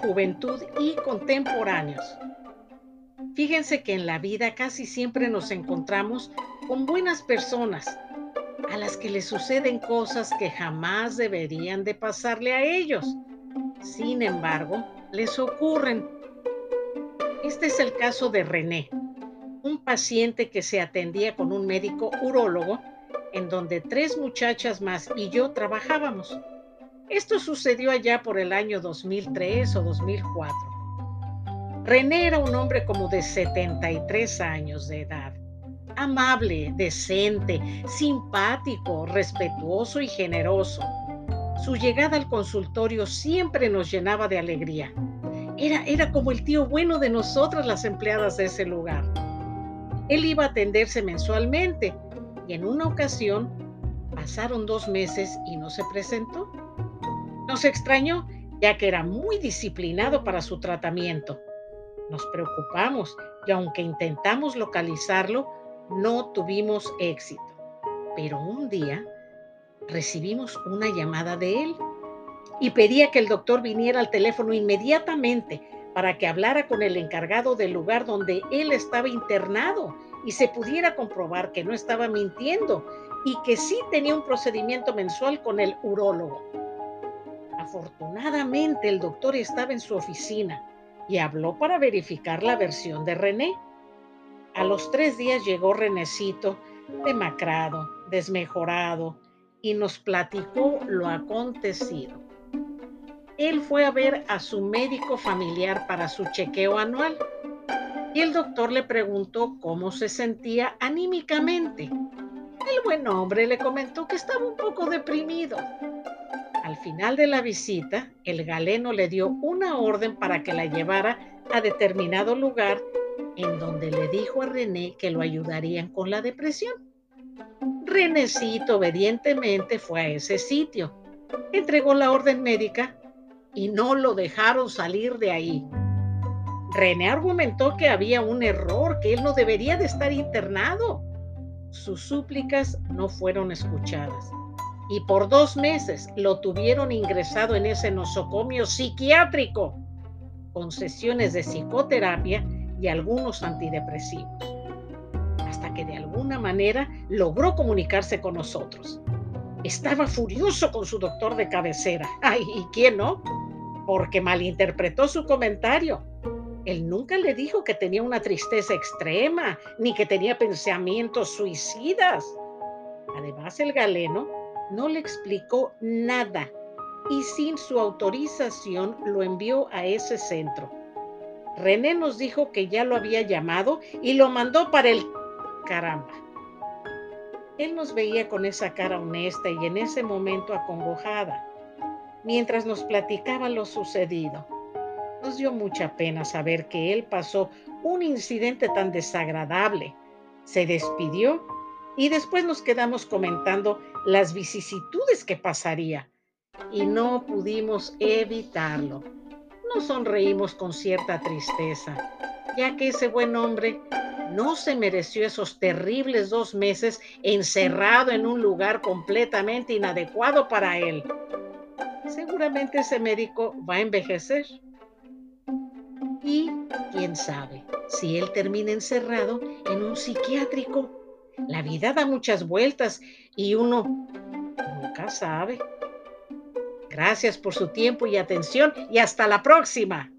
juventud y contemporáneos. Fíjense que en la vida casi siempre nos encontramos con buenas personas a las que les suceden cosas que jamás deberían de pasarle a ellos. Sin embargo, les ocurren. Este es el caso de René, un paciente que se atendía con un médico urólogo en donde tres muchachas más y yo trabajábamos. Esto sucedió allá por el año 2003 o 2004. René era un hombre como de 73 años de edad, amable, decente, simpático, respetuoso y generoso. Su llegada al consultorio siempre nos llenaba de alegría. Era, era como el tío bueno de nosotras las empleadas de ese lugar. Él iba a atenderse mensualmente y en una ocasión pasaron dos meses y no se presentó. Nos extrañó ya que era muy disciplinado para su tratamiento. Nos preocupamos y aunque intentamos localizarlo, no tuvimos éxito. Pero un día recibimos una llamada de él y pedía que el doctor viniera al teléfono inmediatamente para que hablara con el encargado del lugar donde él estaba internado y se pudiera comprobar que no estaba mintiendo y que sí tenía un procedimiento mensual con el urólogo. Afortunadamente el doctor estaba en su oficina y habló para verificar la versión de René. A los tres días llegó Renecito, demacrado, desmejorado, y nos platicó lo acontecido. Él fue a ver a su médico familiar para su chequeo anual y el doctor le preguntó cómo se sentía anímicamente. El buen hombre le comentó que estaba un poco deprimido. Al final de la visita, el galeno le dio una orden para que la llevara a determinado lugar en donde le dijo a René que lo ayudarían con la depresión. Renecito obedientemente fue a ese sitio, entregó la orden médica y no lo dejaron salir de ahí. René argumentó que había un error, que él no debería de estar internado. Sus súplicas no fueron escuchadas y por dos meses lo tuvieron ingresado en ese nosocomio psiquiátrico con sesiones de psicoterapia y algunos antidepresivos, hasta que de alguna manera logró comunicarse con nosotros. Estaba furioso con su doctor de cabecera. Ay, ¿y quién no? Porque malinterpretó su comentario él nunca le dijo que tenía una tristeza extrema, ni que tenía pensamientos suicidas. Además, el galeno no le explicó nada y sin su autorización lo envió a ese centro. René nos dijo que ya lo había llamado y lo mandó para el caramba. Él nos veía con esa cara honesta y en ese momento acongojada, mientras nos platicaba lo sucedido. Nos dio mucha pena saber que él pasó un incidente tan desagradable. Se despidió y después nos quedamos comentando las vicisitudes que pasaría y no pudimos evitarlo. Nos sonreímos con cierta tristeza, ya que ese buen hombre no se mereció esos terribles dos meses encerrado en un lugar completamente inadecuado para él. Seguramente ese médico va a envejecer y quién sabe si él termina encerrado en un psiquiátrico. La vida da muchas vueltas y uno nunca sabe. Gracias por su tiempo y atención y hasta la próxima.